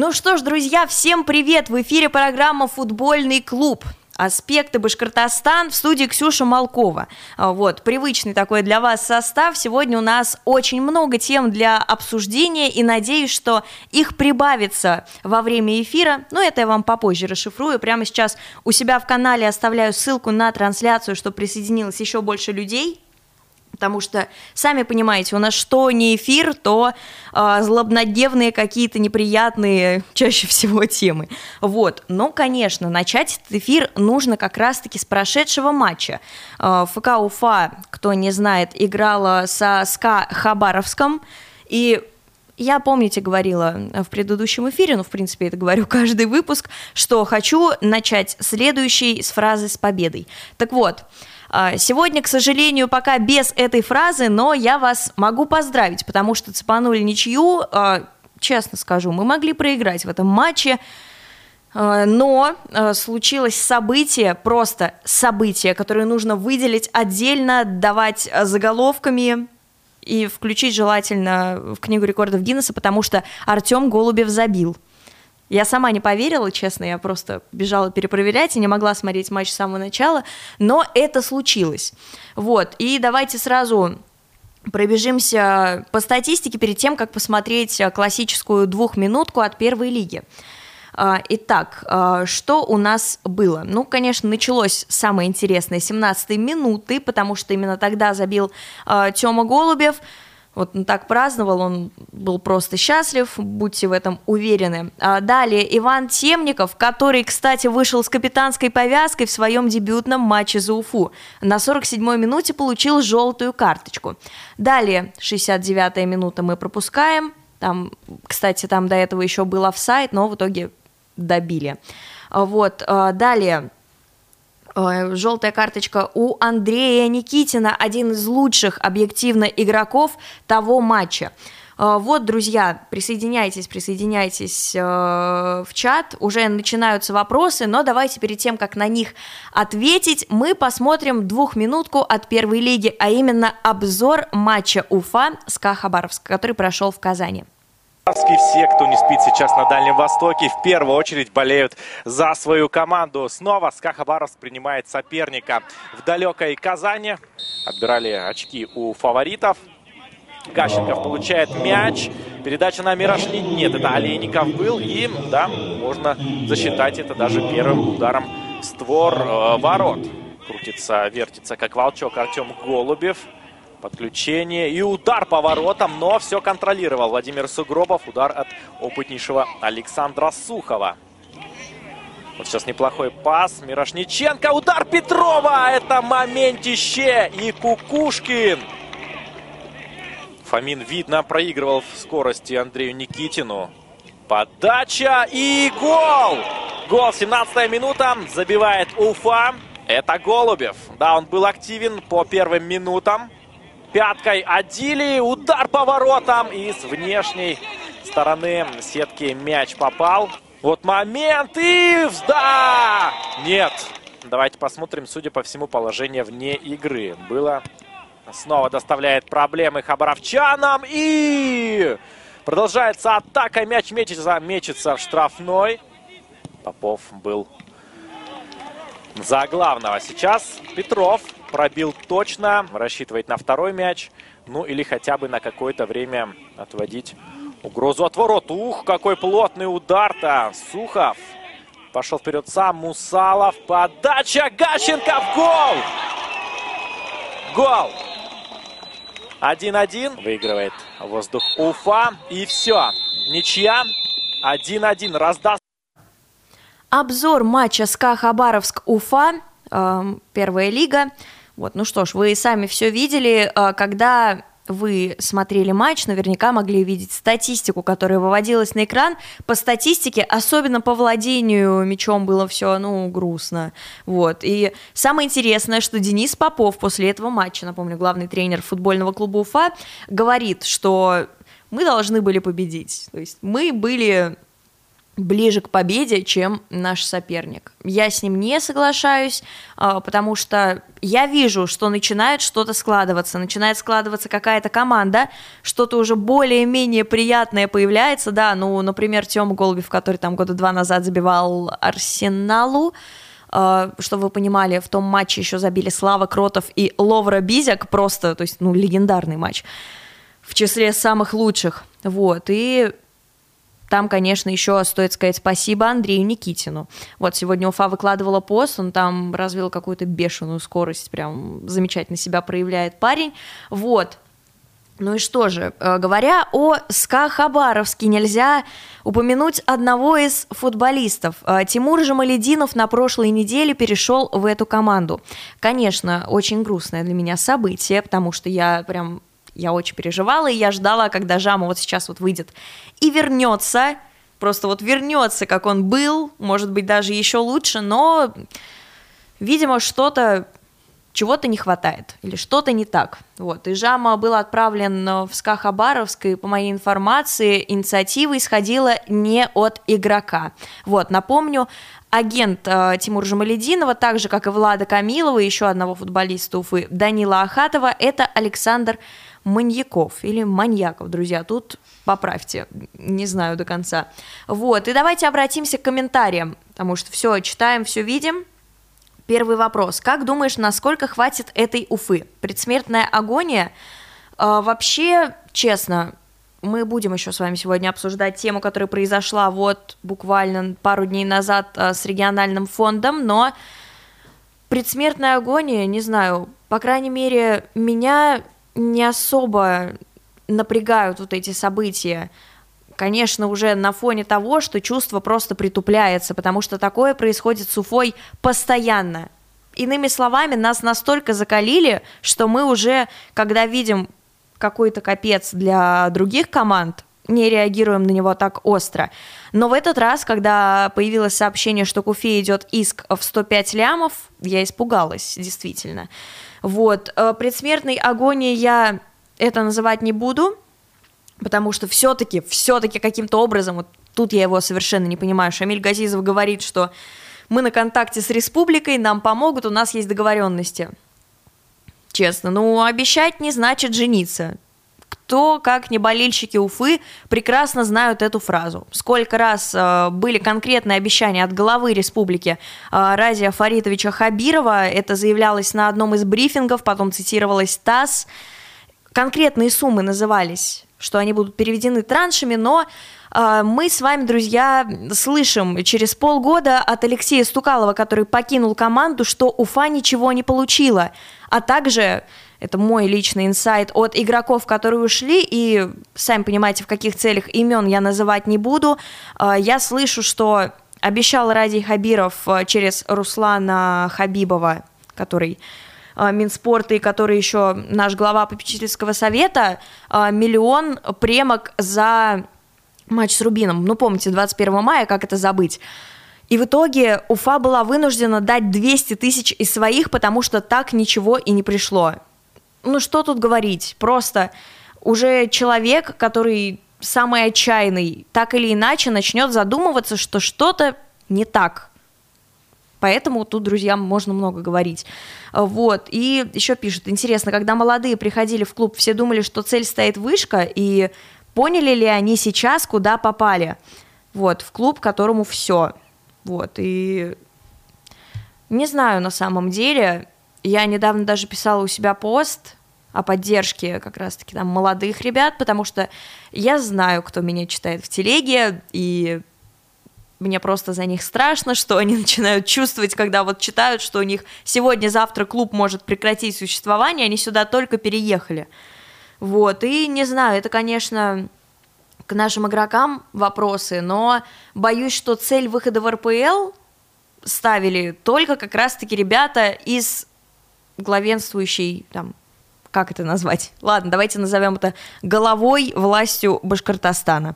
Ну что ж, друзья, всем привет! В эфире программа «Футбольный клуб». Аспекты Башкортостан в студии Ксюша Малкова. А, вот, привычный такой для вас состав. Сегодня у нас очень много тем для обсуждения, и надеюсь, что их прибавится во время эфира. Но это я вам попозже расшифрую. Прямо сейчас у себя в канале оставляю ссылку на трансляцию, чтобы присоединилось еще больше людей. Потому что, сами понимаете, у нас что не эфир, то э, злобнодневные какие-то неприятные чаще всего темы. Вот. Но, конечно, начать этот эфир нужно как раз-таки с прошедшего матча. Э, ФК Уфа, кто не знает, играла со СКА Хабаровском. И я, помните, говорила в предыдущем эфире, ну, в принципе, это говорю каждый выпуск, что хочу начать следующий с фразы «с победой». Так вот, сегодня, к сожалению, пока без этой фразы, но я вас могу поздравить, потому что цепанули ничью. А, честно скажу, мы могли проиграть в этом матче. А, но случилось событие, просто событие, которое нужно выделить отдельно, давать заголовками и включить желательно в книгу рекордов Гиннесса, потому что Артем Голубев забил. Я сама не поверила, честно, я просто бежала перепроверять и не могла смотреть матч с самого начала, но это случилось. Вот, и давайте сразу пробежимся по статистике перед тем, как посмотреть классическую двухминутку от первой лиги. А, итак, а, что у нас было? Ну, конечно, началось самое интересное 17 минуты, потому что именно тогда забил а, Тёма Голубев – вот он так праздновал, он был просто счастлив, будьте в этом уверены. А далее Иван Темников, который, кстати, вышел с капитанской повязкой в своем дебютном матче за Уфу. На 47-й минуте получил желтую карточку. Далее 69-я минута мы пропускаем. Там, кстати, там до этого еще был офсайд, но в итоге добили. Вот, а далее желтая карточка у Андрея Никитина, один из лучших объективно игроков того матча. Э, вот, друзья, присоединяйтесь, присоединяйтесь э, в чат. Уже начинаются вопросы, но давайте перед тем, как на них ответить, мы посмотрим двухминутку от первой лиги, а именно обзор матча Уфа с Хабаровск, который прошел в Казани. Все, кто не спит сейчас на Дальнем Востоке, в первую очередь болеют за свою команду. Снова СКА Хабаровск принимает соперника в далекой Казани. Отбирали очки у фаворитов. Гащенков получает мяч. Передача на Мирошни. Нет, это Олейников был. И, да, можно засчитать это даже первым ударом в створ э, ворот. Крутится, вертится, как волчок Артем Голубев. Подключение и удар по воротам, но все контролировал Владимир Сугробов. Удар от опытнейшего Александра Сухова. Вот сейчас неплохой пас. Мирошниченко. Удар Петрова. Это моментище. И Кукушкин. Фомин, видно, проигрывал в скорости Андрею Никитину. Подача и гол! Гол, 17 минута. Забивает Уфа. Это Голубев. Да, он был активен по первым минутам. Пяткой Адили. Удар по воротам. И с внешней стороны сетки мяч попал. Вот момент. И да! Нет. Давайте посмотрим. Судя по всему, положение вне игры. Было. Снова доставляет проблемы хабаровчанам. И продолжается атака. Мяч мечется, мечется в штрафной. Попов был за главного. Сейчас Петров пробил точно, рассчитывает на второй мяч. Ну или хотя бы на какое-то время отводить угрозу от ворот. Ух, какой плотный удар-то. Сухов пошел вперед сам. Мусалов. Подача Гащенко в гол. Гол. 1-1. Выигрывает воздух Уфа. И все. Ничья. 1-1. Раздаст. Обзор матча СКА Хабаровск-Уфа. Э, первая лига. Вот, ну что ж, вы сами все видели, а, когда вы смотрели матч, наверняка могли видеть статистику, которая выводилась на экран. По статистике, особенно по владению мячом было все, ну, грустно. Вот. И самое интересное, что Денис Попов после этого матча, напомню, главный тренер футбольного клуба Уфа, говорит, что мы должны были победить. То есть мы были ближе к победе, чем наш соперник. Я с ним не соглашаюсь, а, потому что я вижу, что начинает что-то складываться, начинает складываться какая-то команда, что-то уже более-менее приятное появляется, да, ну, например, Тёма Голубев, который там года два назад забивал Арсеналу, а, чтобы вы понимали, в том матче еще забили Слава Кротов и Ловра Бизяк, просто, то есть, ну, легендарный матч, в числе самых лучших, вот, и там, конечно, еще стоит сказать спасибо Андрею Никитину. Вот сегодня Уфа выкладывала пост, он там развил какую-то бешеную скорость, прям замечательно себя проявляет парень. Вот, ну и что же, э, говоря о СКА Хабаровске, нельзя упомянуть одного из футболистов. Э, Тимур Жамалединов на прошлой неделе перешел в эту команду. Конечно, очень грустное для меня событие, потому что я прям я очень переживала, и я ждала, когда Жама вот сейчас вот выйдет и вернется, просто вот вернется, как он был, может быть, даже еще лучше, но, видимо, что-то чего-то не хватает или что-то не так. Вот. И Жама был отправлен в СКА Хабаровск, и по моей информации инициатива исходила не от игрока. Вот, напомню, агент э, Тимура Жамалединова, так же, как и Влада Камилова, еще одного футболиста Уфы, Данила Ахатова, это Александр маньяков или маньяков, друзья, тут поправьте, не знаю до конца. Вот, и давайте обратимся к комментариям, потому что все читаем, все видим. Первый вопрос. Как думаешь, насколько хватит этой Уфы? Предсмертная агония? Э, вообще, честно, мы будем еще с вами сегодня обсуждать тему, которая произошла вот буквально пару дней назад э, с региональным фондом, но предсмертная агония, не знаю, по крайней мере, меня не особо напрягают вот эти события. Конечно, уже на фоне того, что чувство просто притупляется, потому что такое происходит с Уфой постоянно. Иными словами, нас настолько закалили, что мы уже, когда видим какой-то капец для других команд, не реагируем на него так остро. Но в этот раз, когда появилось сообщение, что к Уфе идет иск в 105 лямов, я испугалась, действительно. Вот. Э, предсмертной агонии я это называть не буду, потому что все-таки, все-таки каким-то образом, вот тут я его совершенно не понимаю, Шамиль Газизов говорит, что мы на контакте с республикой, нам помогут, у нас есть договоренности. Честно, ну, обещать не значит жениться. Кто, как не болельщики Уфы, прекрасно знают эту фразу. Сколько раз э, были конкретные обещания от главы республики э, Разия Фаритовича Хабирова, это заявлялось на одном из брифингов, потом цитировалось ТАСС, конкретные суммы назывались, что они будут переведены траншами, но э, мы с вами, друзья, слышим через полгода от Алексея Стукалова, который покинул команду, что Уфа ничего не получила, а также это мой личный инсайт от игроков, которые ушли, и сами понимаете, в каких целях имен я называть не буду. А, я слышу, что обещал Ради Хабиров а, через Руслана Хабибова, который Минспорта и который еще наш глава попечительского совета, миллион премок за матч с Рубином. Ну, помните, 21 мая, как это забыть? И в итоге Уфа была вынуждена дать 200 тысяч из своих, потому что так ничего и не пришло ну что тут говорить, просто уже человек, который самый отчаянный, так или иначе начнет задумываться, что что-то не так. Поэтому тут, друзья, можно много говорить. Вот. И еще пишут, интересно, когда молодые приходили в клуб, все думали, что цель стоит вышка, и поняли ли они сейчас, куда попали? Вот, в клуб, которому все. Вот, и не знаю на самом деле, я недавно даже писала у себя пост о поддержке как раз-таки там молодых ребят, потому что я знаю, кто меня читает в телеге, и мне просто за них страшно, что они начинают чувствовать, когда вот читают, что у них сегодня-завтра клуб может прекратить существование, они сюда только переехали. Вот, и не знаю, это, конечно, к нашим игрокам вопросы, но боюсь, что цель выхода в РПЛ ставили только как раз-таки ребята из главенствующей там как это назвать? Ладно, давайте назовем это головой властью Башкортостана.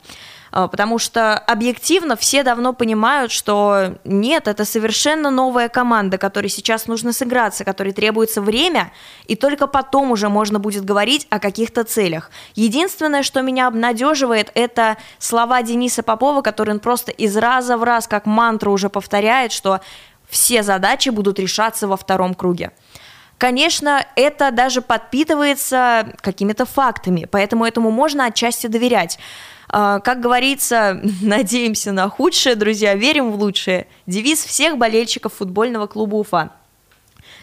А, потому что объективно все давно понимают, что нет, это совершенно новая команда, которой сейчас нужно сыграться, которой требуется время, и только потом уже можно будет говорить о каких-то целях. Единственное, что меня обнадеживает, это слова Дениса Попова, который он просто из раза в раз как мантру уже повторяет, что все задачи будут решаться во втором круге. Конечно, это даже подпитывается какими-то фактами, поэтому этому можно отчасти доверять. А, как говорится, надеемся на худшее, друзья, верим в лучшее. Девиз всех болельщиков футбольного клуба Уфа.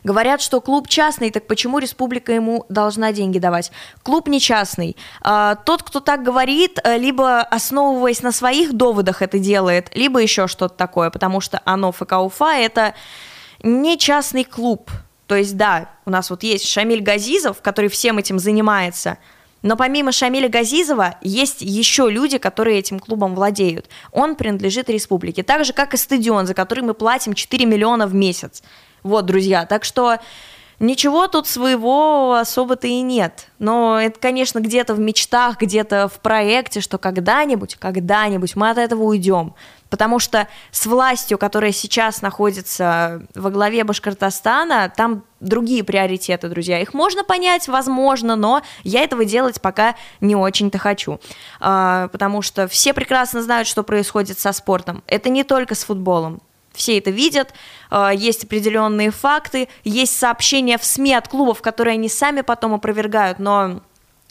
Говорят, что клуб частный, так почему республика ему должна деньги давать? Клуб не частный. А, тот, кто так говорит, э, либо основываясь на своих доводах это делает, либо еще что-то такое, потому что оно ФК Уфа это не частный клуб. То есть, да, у нас вот есть Шамиль Газизов, который всем этим занимается – но помимо Шамиля Газизова есть еще люди, которые этим клубом владеют. Он принадлежит республике. Так же, как и стадион, за который мы платим 4 миллиона в месяц. Вот, друзья. Так что Ничего тут своего особо-то и нет. Но это, конечно, где-то в мечтах, где-то в проекте, что когда-нибудь, когда-нибудь мы от этого уйдем. Потому что с властью, которая сейчас находится во главе Башкортостана, там другие приоритеты, друзья. Их можно понять, возможно, но я этого делать пока не очень-то хочу. А, потому что все прекрасно знают, что происходит со спортом. Это не только с футболом все это видят, э, есть определенные факты, есть сообщения в СМИ от клубов, которые они сами потом опровергают, но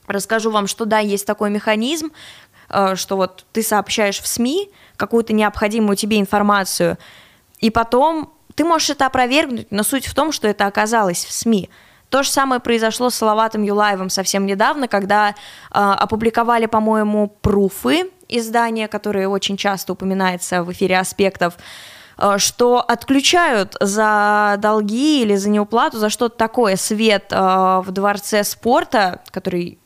расскажу вам, что да, есть такой механизм, э, что вот ты сообщаешь в СМИ какую-то необходимую тебе информацию, и потом ты можешь это опровергнуть, но суть в том, что это оказалось в СМИ. То же самое произошло с Салаватом Юлаевым совсем недавно, когда э, опубликовали, по-моему, пруфы издания, которые очень часто упоминается в эфире аспектов, что отключают за долги или за неуплату, за что-то такое свет э, в дворце спорта, который,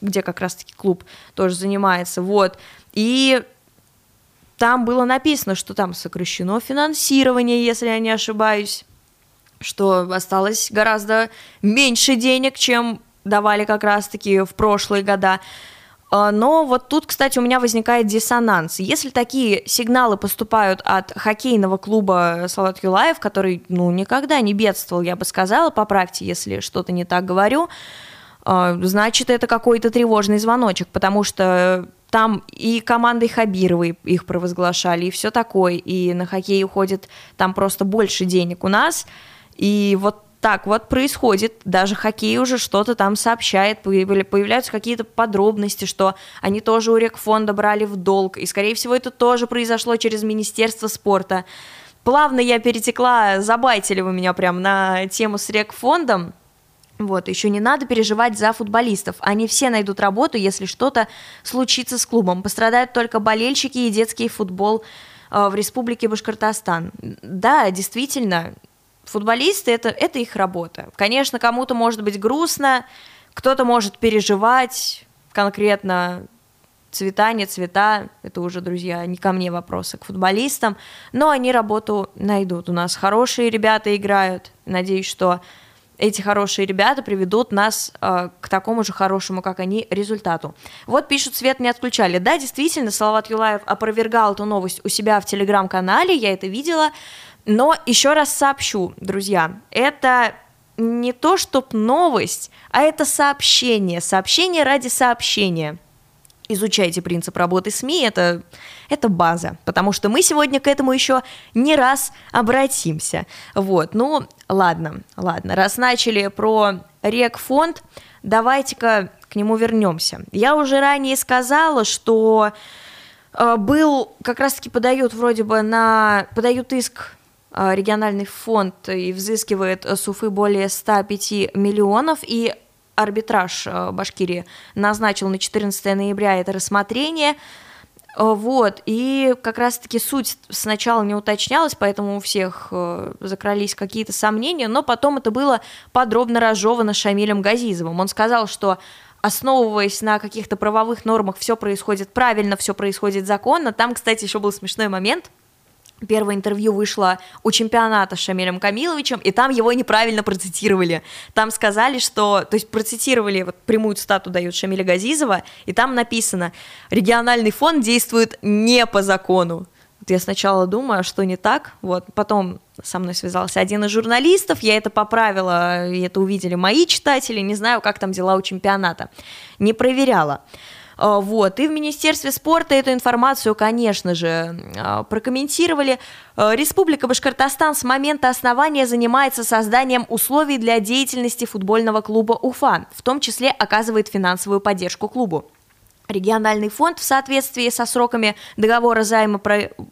где как раз-таки клуб тоже занимается, вот, и там было написано, что там сокращено финансирование, если я не ошибаюсь, что осталось гораздо меньше денег, чем давали как раз-таки в прошлые года. А, но вот тут, кстати, у меня возникает диссонанс. Если такие сигналы поступают от хоккейного клуба Салат Юлаев, который, ну, никогда не бедствовал, я бы сказала, поправьте, если что-то не так говорю, а, значит, это какой-то тревожный звоночек, потому что там и командой Хабировой их провозглашали, и все такое, и на хоккей уходит там просто больше денег у нас, и вот так вот происходит, даже хоккей уже что-то там сообщает, появляются какие-то подробности, что они тоже у Рекфонда брали в долг, и, скорее всего, это тоже произошло через Министерство спорта. Плавно я перетекла, забайтили вы меня прям на тему с Рекфондом, вот, еще не надо переживать за футболистов. Они все найдут работу, если что-то случится с клубом. Пострадают только болельщики и детский футбол э, в Республике Башкортостан. Да, действительно, футболисты это, это их работа. Конечно, кому-то может быть грустно, кто-то может переживать конкретно цвета, не цвета, это уже, друзья, не ко мне вопросы, к футболистам, но они работу найдут. У нас хорошие ребята играют, надеюсь, что эти хорошие ребята приведут нас э, к такому же хорошему, как они, результату. Вот пишут, свет не отключали. Да, действительно, Салават Юлаев опровергал эту новость у себя в телеграм-канале, я это видела, но еще раз сообщу, друзья, это не то, чтоб новость, а это сообщение, сообщение ради сообщения. Изучайте принцип работы СМИ, это, это база, потому что мы сегодня к этому еще не раз обратимся. Вот, ну, ладно, ладно, раз начали про Рекфонд, давайте-ка к нему вернемся. Я уже ранее сказала, что э, был, как раз-таки подают вроде бы на, подают иск региональный фонд и взыскивает с Уфы более 105 миллионов, и арбитраж э, Башкирии назначил на 14 ноября это рассмотрение. Э, вот, и как раз-таки суть сначала не уточнялась, поэтому у всех закрались какие-то сомнения, но потом это было подробно разжевано Шамилем Газизовым. Он сказал, что основываясь на каких-то правовых нормах, все происходит правильно, все происходит законно. Там, кстати, еще был смешной момент – Первое интервью вышло у чемпионата с Шамилем Камиловичем, и там его неправильно процитировали. Там сказали, что... То есть процитировали, вот прямую цитату дают Шамиля Газизова, и там написано «Региональный фонд действует не по закону». Вот я сначала думаю, а что не так, вот, потом со мной связался один из журналистов, я это поправила, и это увидели мои читатели, не знаю, как там дела у чемпионата, не проверяла. А, вот. И в Министерстве спорта эту информацию, конечно же, а, прокомментировали. А, Республика Башкортостан с момента основания занимается созданием условий для деятельности футбольного клуба Уфа, в том числе оказывает финансовую поддержку клубу. Региональный фонд в соответствии со сроками договора займа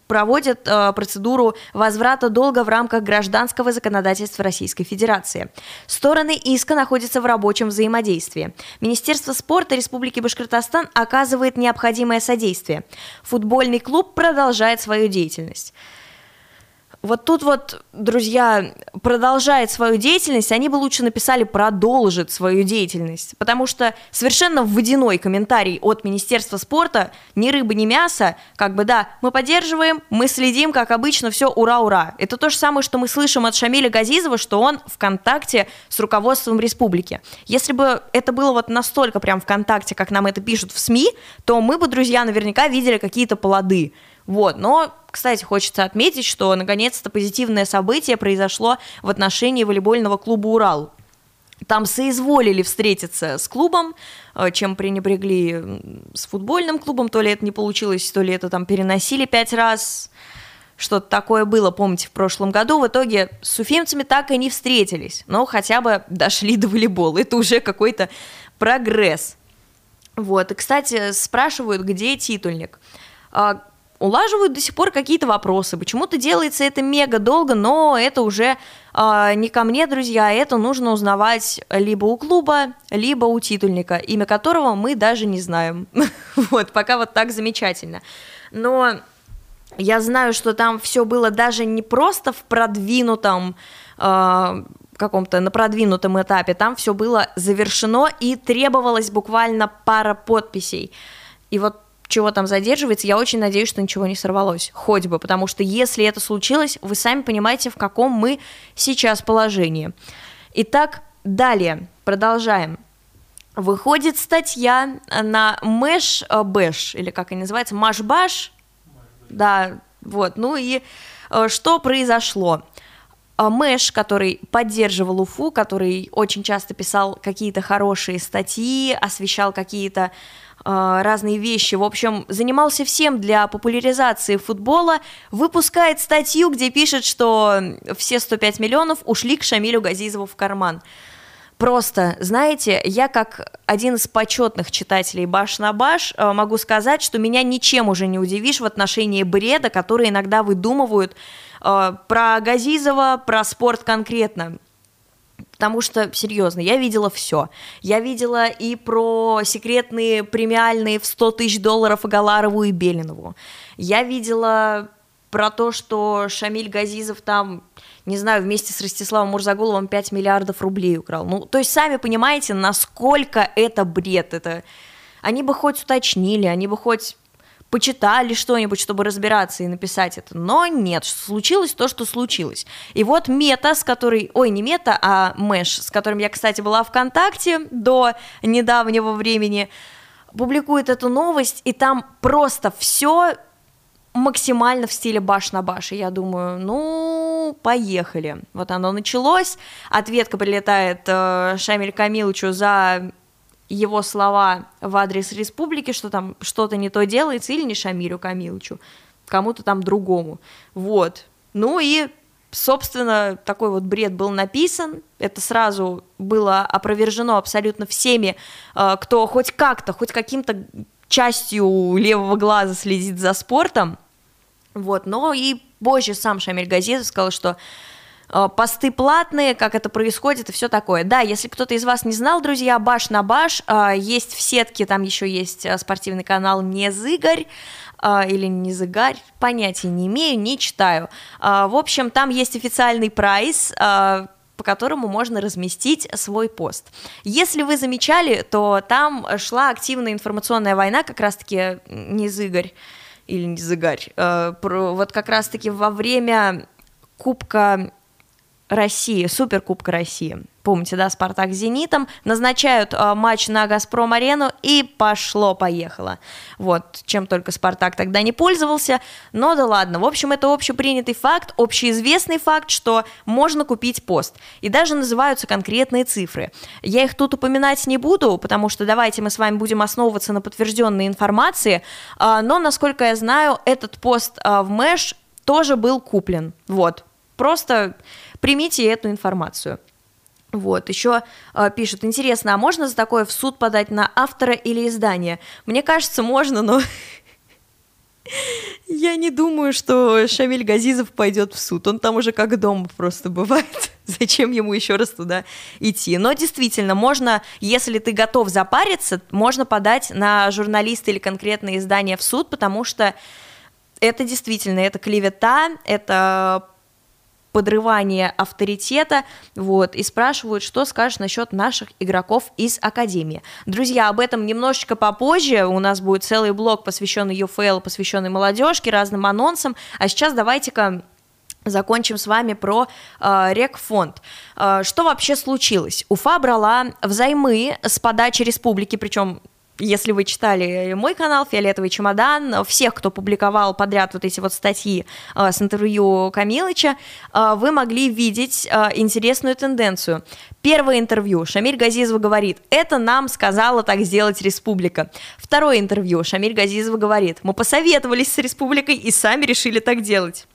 проводит э, процедуру возврата долга в рамках гражданского законодательства Российской Федерации. Стороны иска находятся в рабочем взаимодействии. Министерство спорта Республики Башкортостан оказывает необходимое содействие. Футбольный клуб продолжает свою деятельность вот тут вот, друзья, продолжает свою деятельность, они бы лучше написали продолжит свою деятельность, потому что совершенно водяной комментарий от Министерства спорта, ни рыбы, ни мясо, как бы да, мы поддерживаем, мы следим, как обычно, все ура-ура. Это то же самое, что мы слышим от Шамиля Газизова, что он в контакте с руководством республики. Если бы это было вот настолько прям в контакте, как нам это пишут в СМИ, то мы бы, друзья, наверняка видели какие-то плоды. Вот, но, кстати, хочется отметить, что наконец-то позитивное событие произошло в отношении волейбольного клуба «Урал». Там соизволили встретиться с клубом, э, чем пренебрегли с футбольным клубом, то ли это не получилось, то ли это там переносили пять раз, что-то такое было, помните, в прошлом году. В итоге с уфимцами так и не встретились, но хотя бы дошли до волейбола. Это уже какой-то прогресс. Вот, и, кстати, спрашивают, где титульник. А, улаживают до сих пор какие-то вопросы. Почему-то делается это мега долго, но это уже э, не ко мне, друзья, это нужно узнавать либо у клуба, либо у титульника, имя которого мы даже не знаем. вот, пока вот так замечательно. Но я знаю, что там все было даже не просто в продвинутом э, каком-то на продвинутом этапе, там все было завершено и требовалось буквально пара подписей. И вот чего там задерживается, я очень надеюсь, что ничего не сорвалось, хоть бы, потому что если это случилось, вы сами понимаете, в каком мы сейчас положении. Итак, далее, продолжаем. Выходит статья на Мэш Бэш, или как они называются, Машбаш, да, вот, ну и э, что произошло? Э, Мэш, который поддерживал Уфу, который очень часто писал какие-то хорошие статьи, освещал какие-то а, разные вещи. В общем, занимался всем для популяризации футбола, выпускает статью, где пишет, что все 105 миллионов ушли к Шамилю Газизову в карман. Просто, знаете, я как один из почетных читателей «Баш на баш» а, могу сказать, что меня ничем уже не удивишь в отношении бреда, который иногда выдумывают про Газизова, про спорт конкретно. Потому что, серьезно, я видела все. Я видела и про секретные премиальные в 100 тысяч долларов Агаларову и Белинову. Я видела про то, что Шамиль Газизов там, не знаю, вместе с Ростиславом Мурзагуловым 5 миллиардов рублей украл. Ну, то есть сами понимаете, насколько это бред. Это... Они бы хоть уточнили, они бы хоть почитали что-нибудь, чтобы разбираться и написать это. Но нет, случилось то, что случилось. И вот Мета, с которой, ой, не Мета, а Мэш, с которым я, кстати, была в ВКонтакте до недавнего времени, публикует эту новость, и там просто все максимально в стиле баш на баш. И я думаю, ну, поехали. Вот оно началось. Ответка прилетает э, Шамиль Камиловичу за его слова в адрес республики, что там что-то не то делается, или не Шамилю Камиловичу, кому-то там другому. Вот. Ну и, собственно, такой вот бред был написан. Это сразу было опровержено абсолютно всеми, э, кто хоть как-то, хоть каким-то частью левого глаза следит за спортом. Вот. Но и позже сам Шамиль Газизов сказал, что посты платные, как это происходит и все такое. Да, если кто-то из вас не знал, друзья, баш на баш, э, есть в сетке, там еще есть э, спортивный канал «Не зыгарь», или не зыгарь, понятия не имею, не читаю. В общем, там есть официальный прайс, по которому можно разместить свой пост. Если вы замечали, то там шла активная информационная война, как раз-таки не зыгарь, или не Зыгарь, э, про, вот как раз-таки во время Кубка России, Суперкубка России. Помните, да, Спартак с Зенитом. Назначают э, матч на Газпром-арену и пошло-поехало. Вот, чем только Спартак тогда не пользовался. Но да ладно. В общем, это общепринятый факт, общеизвестный факт, что можно купить пост. И даже называются конкретные цифры. Я их тут упоминать не буду, потому что давайте мы с вами будем основываться на подтвержденной информации. Э, но, насколько я знаю, этот пост э, в Мэш тоже был куплен. Вот. Просто примите эту информацию. Вот, еще э, пишут, интересно, а можно за такое в суд подать на автора или издание? Мне кажется, можно, но я не думаю, что Шамиль Газизов пойдет в суд. Он там уже как дома просто бывает. Зачем ему еще раз туда идти? Но действительно, можно, если ты готов запариться, можно подать на журналиста или конкретное издание в суд, потому что это действительно, это клевета, это подрывание авторитета, вот, и спрашивают, что скажешь насчет наших игроков из Академии. Друзья, об этом немножечко попозже, у нас будет целый блок, посвященный UFL, посвященный молодежке, разным анонсам, а сейчас давайте-ка Закончим с вами про э, Рекфонд. Э, что вообще случилось? Уфа брала взаймы с подачи республики, причем если вы читали мой канал «Фиолетовый чемодан», всех, кто публиковал подряд вот эти вот статьи э, с интервью Камилыча, э, вы могли видеть э, интересную тенденцию. Первое интервью Шамиль Газизова говорит, это нам сказала так сделать республика. Второе интервью Шамиль Газизова говорит, мы посоветовались с республикой и сами решили так делать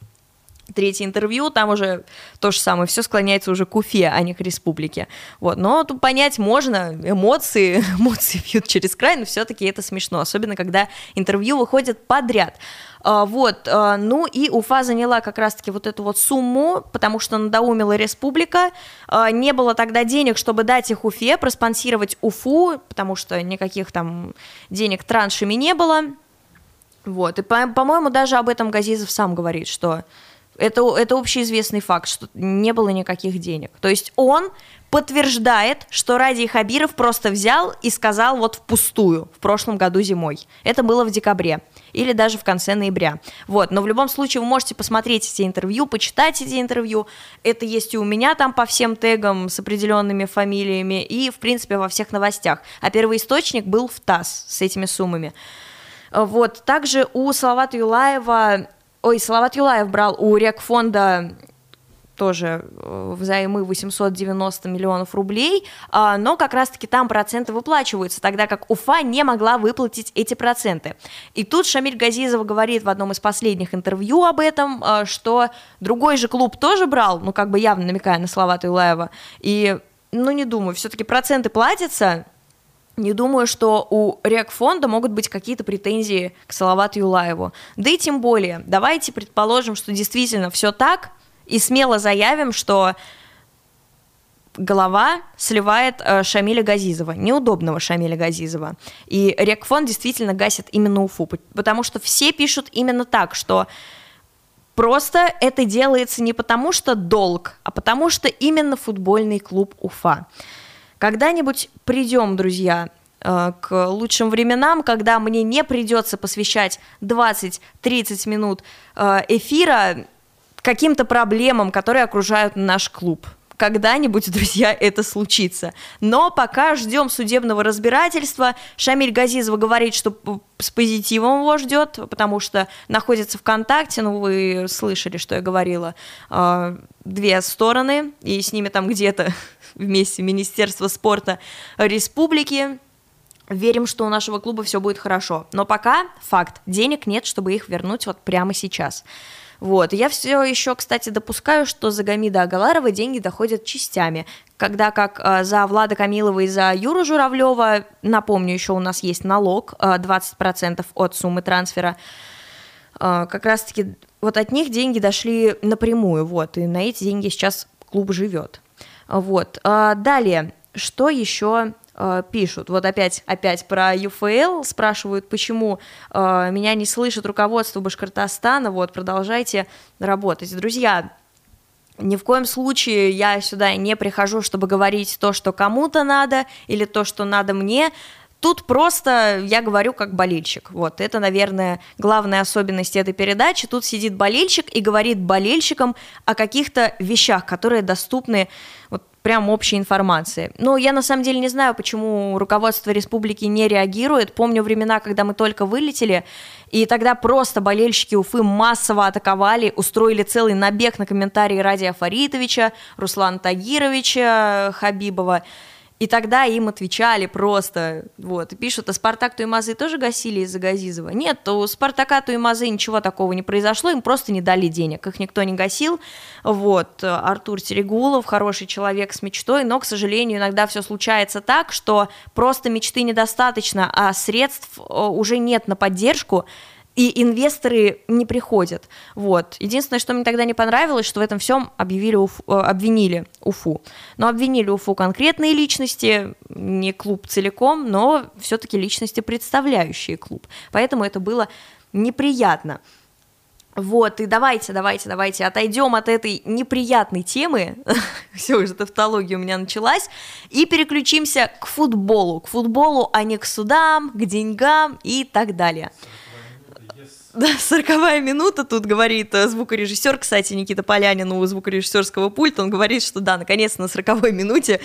третье интервью, там уже то же самое, все склоняется уже к Уфе, а не к республике. Вот. Но тут понять можно, эмоции, эмоции бьют через край, но все-таки это смешно, особенно когда интервью выходят подряд. А, вот, а, ну и Уфа заняла как раз-таки вот эту вот сумму, потому что надоумила республика, а, не было тогда денег, чтобы дать их Уфе, проспонсировать Уфу, потому что никаких там денег траншами не было, вот, и, по-моему, даже об этом Газизов сам говорит, что это, это общеизвестный факт, что не было никаких денег. То есть он подтверждает, что Ради Хабиров просто взял и сказал вот впустую в прошлом году зимой. Это было в декабре или даже в конце ноября. Вот, но в любом случае вы можете посмотреть эти интервью, почитать эти интервью. Это есть и у меня там по всем тегам с определенными фамилиями и, в принципе, во всех новостях. А первый источник был в ТАСС с этими суммами. Вот, также у Салавата Юлаева Ой, Салават Юлаев брал у Рекфонда тоже э, взаймы 890 миллионов рублей, а, но как раз-таки там проценты выплачиваются, тогда как Уфа не могла выплатить эти проценты. И тут Шамиль Газизов говорит в одном из последних интервью об этом, а, что другой же клуб тоже брал, ну как бы явно намекая на слова Юлаева, и ну не думаю, все-таки проценты платятся, не думаю, что у Рекфонда могут быть какие-то претензии к Салавату Юлаеву. Да и тем более, давайте предположим, что действительно все так, и смело заявим, что голова сливает э, Шамиля Газизова, неудобного Шамиля Газизова. И Рекфонд действительно гасит именно Уфу, потому что все пишут именно так, что просто это делается не потому что долг, а потому что именно футбольный клуб Уфа. Когда-нибудь придем, друзья, э, к лучшим временам, когда мне не придется посвящать 20-30 минут э, эфира каким-то проблемам, которые окружают наш клуб. Когда-нибудь, друзья, это случится. Но пока ждем судебного разбирательства. Шамиль Газизова говорит, что с позитивом его ждет, потому что находится в контакте, ну вы слышали, что я говорила, э, две стороны, и с ними там где-то вместе Министерство спорта республики. Верим, что у нашего клуба все будет хорошо. Но пока факт, денег нет, чтобы их вернуть вот прямо сейчас. Вот. Я все еще, кстати, допускаю, что за Гамида Агаларова деньги доходят частями, когда как э, за Влада Камилова и за Юру Журавлева, напомню, еще у нас есть налог э, 20% от суммы трансфера, э, как раз-таки вот от них деньги дошли напрямую, вот, и на эти деньги сейчас клуб живет. Вот. А, далее, что еще а, пишут. Вот опять, опять про ЮФЛ спрашивают, почему э, меня не слышит руководство Башкортостана. Вот, продолжайте работать. Друзья, ни в коем случае я сюда не прихожу, чтобы говорить то, что кому-то надо, или то, что надо мне. Тут просто я говорю как болельщик. Вот, это, наверное, главная особенность этой передачи. Тут сидит болельщик и говорит болельщикам о каких-то вещах, которые доступны вот прям общей информации. Но я на самом деле не знаю, почему руководство республики не реагирует. Помню времена, когда мы только вылетели, и тогда просто болельщики Уфы массово атаковали, устроили целый набег на комментарии Радия Фаритовича, Руслана Тагировича, Хабибова. И тогда им отвечали просто, вот, пишут, а Спартак Туймазы тоже гасили из-за Газизова? Нет, у Спартака Туймазы ничего такого не произошло, им просто не дали денег, их никто не гасил, вот, Артур Серегулов, хороший человек с мечтой, но, к сожалению, иногда все случается так, что просто мечты недостаточно, а средств э, уже нет на поддержку, и инвесторы не приходят. Вот. Единственное, что мне тогда не понравилось, что в этом всем объявили Уф, э, обвинили Уфу. Но обвинили Уфу конкретные личности, не клуб целиком, но все-таки личности, представляющие клуб. Поэтому это было неприятно. Вот, и давайте, давайте, давайте отойдем от этой неприятной темы, все уже тавтология у меня началась, и переключимся к футболу, к футболу, а не к судам, к деньгам и так далее. Да, сороковая минута, тут говорит э, звукорежиссер, кстати, Никита Полянин у звукорежиссерского пульта, он говорит, что да, наконец на сороковой минуте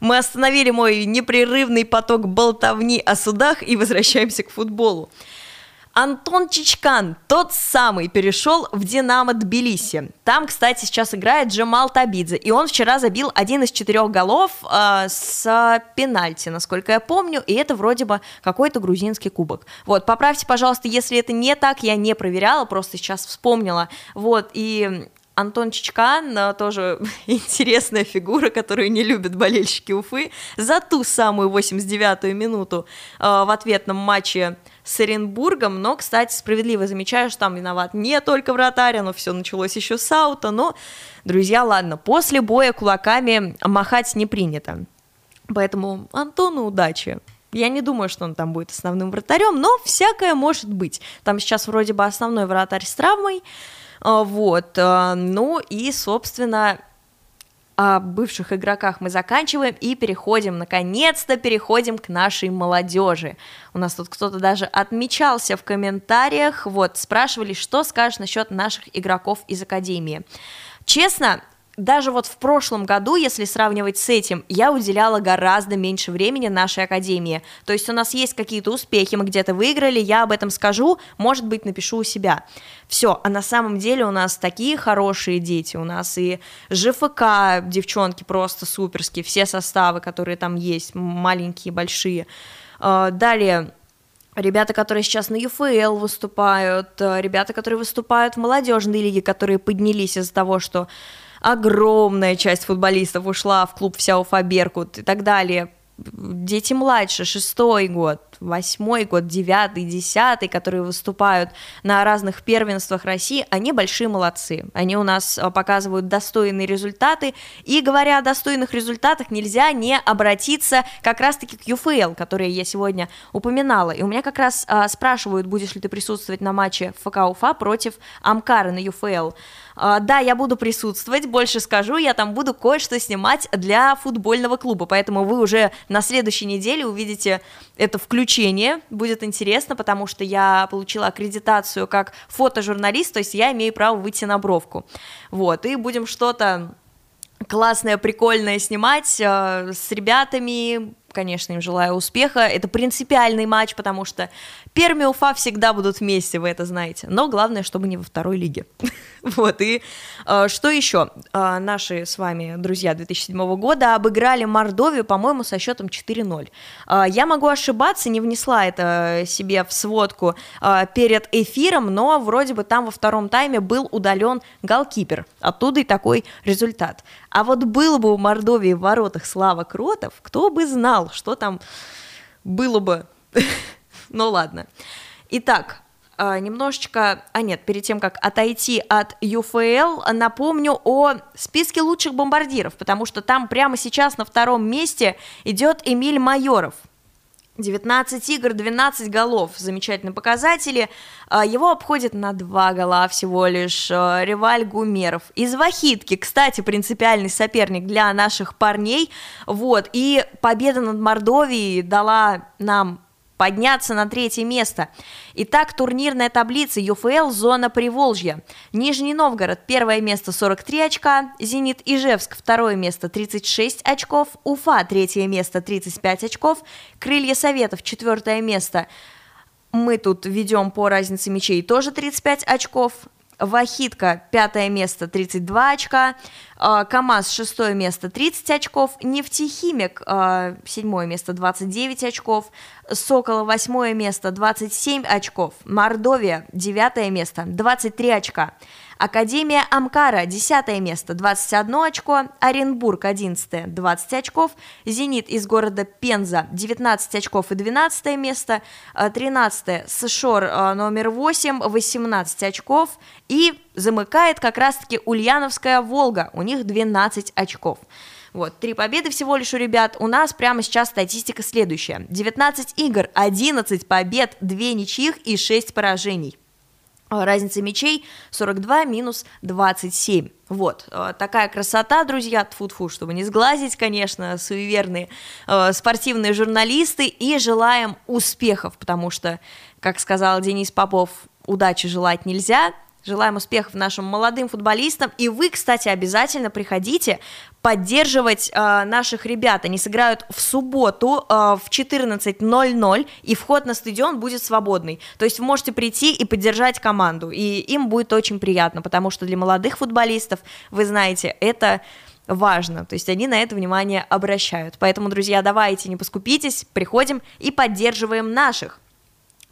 мы остановили мой непрерывный поток болтовни о судах и возвращаемся к футболу. Антон Чичкан, тот самый, перешел в «Динамо Тбилиси». Там, кстати, сейчас играет Джамал Табидзе, и он вчера забил один из четырех голов э, с пенальти, насколько я помню, и это вроде бы какой-то грузинский кубок. Вот, поправьте, пожалуйста, если это не так, я не проверяла, просто сейчас вспомнила. Вот, и Антон Чичкан э, тоже интересная фигура, которую не любят болельщики Уфы, за ту самую 89-ю минуту э, в ответном матче с Оренбургом, но, кстати, справедливо замечаю, что там виноват не только вратарь, но все началось еще с аута, но, друзья, ладно, после боя кулаками махать не принято. Поэтому Антону удачи. Я не думаю, что он там будет основным вратарем, но всякое может быть. Там сейчас вроде бы основной вратарь с травмой, а, вот, а, ну и, собственно, о бывших игроках мы заканчиваем и переходим, наконец-то переходим к нашей молодежи. У нас тут кто-то даже отмечался в комментариях, вот, спрашивали, что скажешь насчет наших игроков из Академии. Честно, даже вот в прошлом году, если сравнивать с этим, я уделяла гораздо меньше времени нашей академии. То есть у нас есть какие-то успехи, мы где-то выиграли, я об этом скажу, может быть, напишу у себя. Все, а на самом деле у нас такие хорошие дети, у нас и ЖФК, девчонки просто суперские, все составы, которые там есть, маленькие, большие. А, далее, ребята, которые сейчас на ЮФЛ выступают, а, ребята, которые выступают в молодежной лиге, которые поднялись из-за того, что огромная часть футболистов ушла в клуб Вся Уфа Беркут и так далее. Дети младше, шестой год, восьмой год, девятый, десятый, которые выступают на разных первенствах России, они большие молодцы. Они у нас а, показывают достойные результаты. И говоря о достойных результатах, нельзя не обратиться как раз-таки к ЮФЛ, которые я сегодня упоминала. И у меня как раз а, спрашивают, будешь ли ты присутствовать на матче ФК Уфа против Амкара на ЮФЛ. А, да, я буду присутствовать, больше скажу, я там буду кое-что снимать для футбольного клуба, поэтому вы уже на следующей неделе увидите это включение, будет интересно, потому что я получила аккредитацию как фотожурналист, то есть я имею право выйти на бровку, вот, и будем что-то классное, прикольное снимать э, с ребятами, конечно, им желаю успеха. Это принципиальный матч, потому что Перми и Уфа всегда будут вместе, вы это знаете. Но главное, чтобы не во второй лиге. вот, и э, что еще? Э, наши с вами друзья 2007 года обыграли Мордовию, по-моему, со счетом 4-0. Э, я могу ошибаться, не внесла это себе в сводку э, перед эфиром, но вроде бы там во втором тайме был удален голкипер. Оттуда и такой результат. А вот был бы у Мордовии в воротах Слава Кротов, кто бы знал, что там было бы ну ладно. Итак, немножечко, а нет, перед тем, как отойти от ЮФЛ, напомню о списке лучших бомбардиров, потому что там прямо сейчас на втором месте идет Эмиль Майоров. 19 игр, 12 голов, замечательные показатели. А, его обходит на 2 гола всего лишь а, Реваль Гумеров. Из Вахитки, кстати, принципиальный соперник для наших парней. Вот, и победа над Мордовией дала нам подняться на третье место. Итак, турнирная таблица ЮФЛ «Зона Приволжья». Нижний Новгород – первое место 43 очка, Зенит Ижевск – второе место 36 очков, Уфа – третье место 35 очков, Крылья Советов – четвертое место мы тут ведем по разнице мячей тоже 35 очков. Вахитка пятое место 32 очка, а, КАМАЗ шестое место 30 очков, Нефтехимик а, седьмое место 29 очков, Сокола восьмое место 27 очков, Мордовия девятое место 23 очка, Академия Амкара 10 место 21 очко, Оренбург 11 20 очков, Зенит из города Пенза 19 очков и 12 место, 13 Сшор номер 8 18 очков и замыкает как раз-таки Ульяновская Волга, у них 12 очков. Вот, три победы всего лишь у ребят. У нас прямо сейчас статистика следующая. 19 игр, 11 побед, 2 ничьих и 6 поражений. А, разница мячей 42 минус 27. Вот, а, такая красота, друзья, тфу-тфу, чтобы не сглазить, конечно, суеверные э, спортивные журналисты, и желаем успехов, потому что, как сказал Денис Попов, удачи желать нельзя, Желаем успехов нашим молодым футболистам. И вы, кстати, обязательно приходите поддерживать э, наших ребят. Они сыграют в субботу э, в 14.00, и вход на стадион будет свободный. То есть вы можете прийти и поддержать команду, и им будет очень приятно, потому что для молодых футболистов, вы знаете, это важно, то есть они на это внимание обращают. Поэтому, друзья, давайте не поскупитесь, приходим и поддерживаем наших.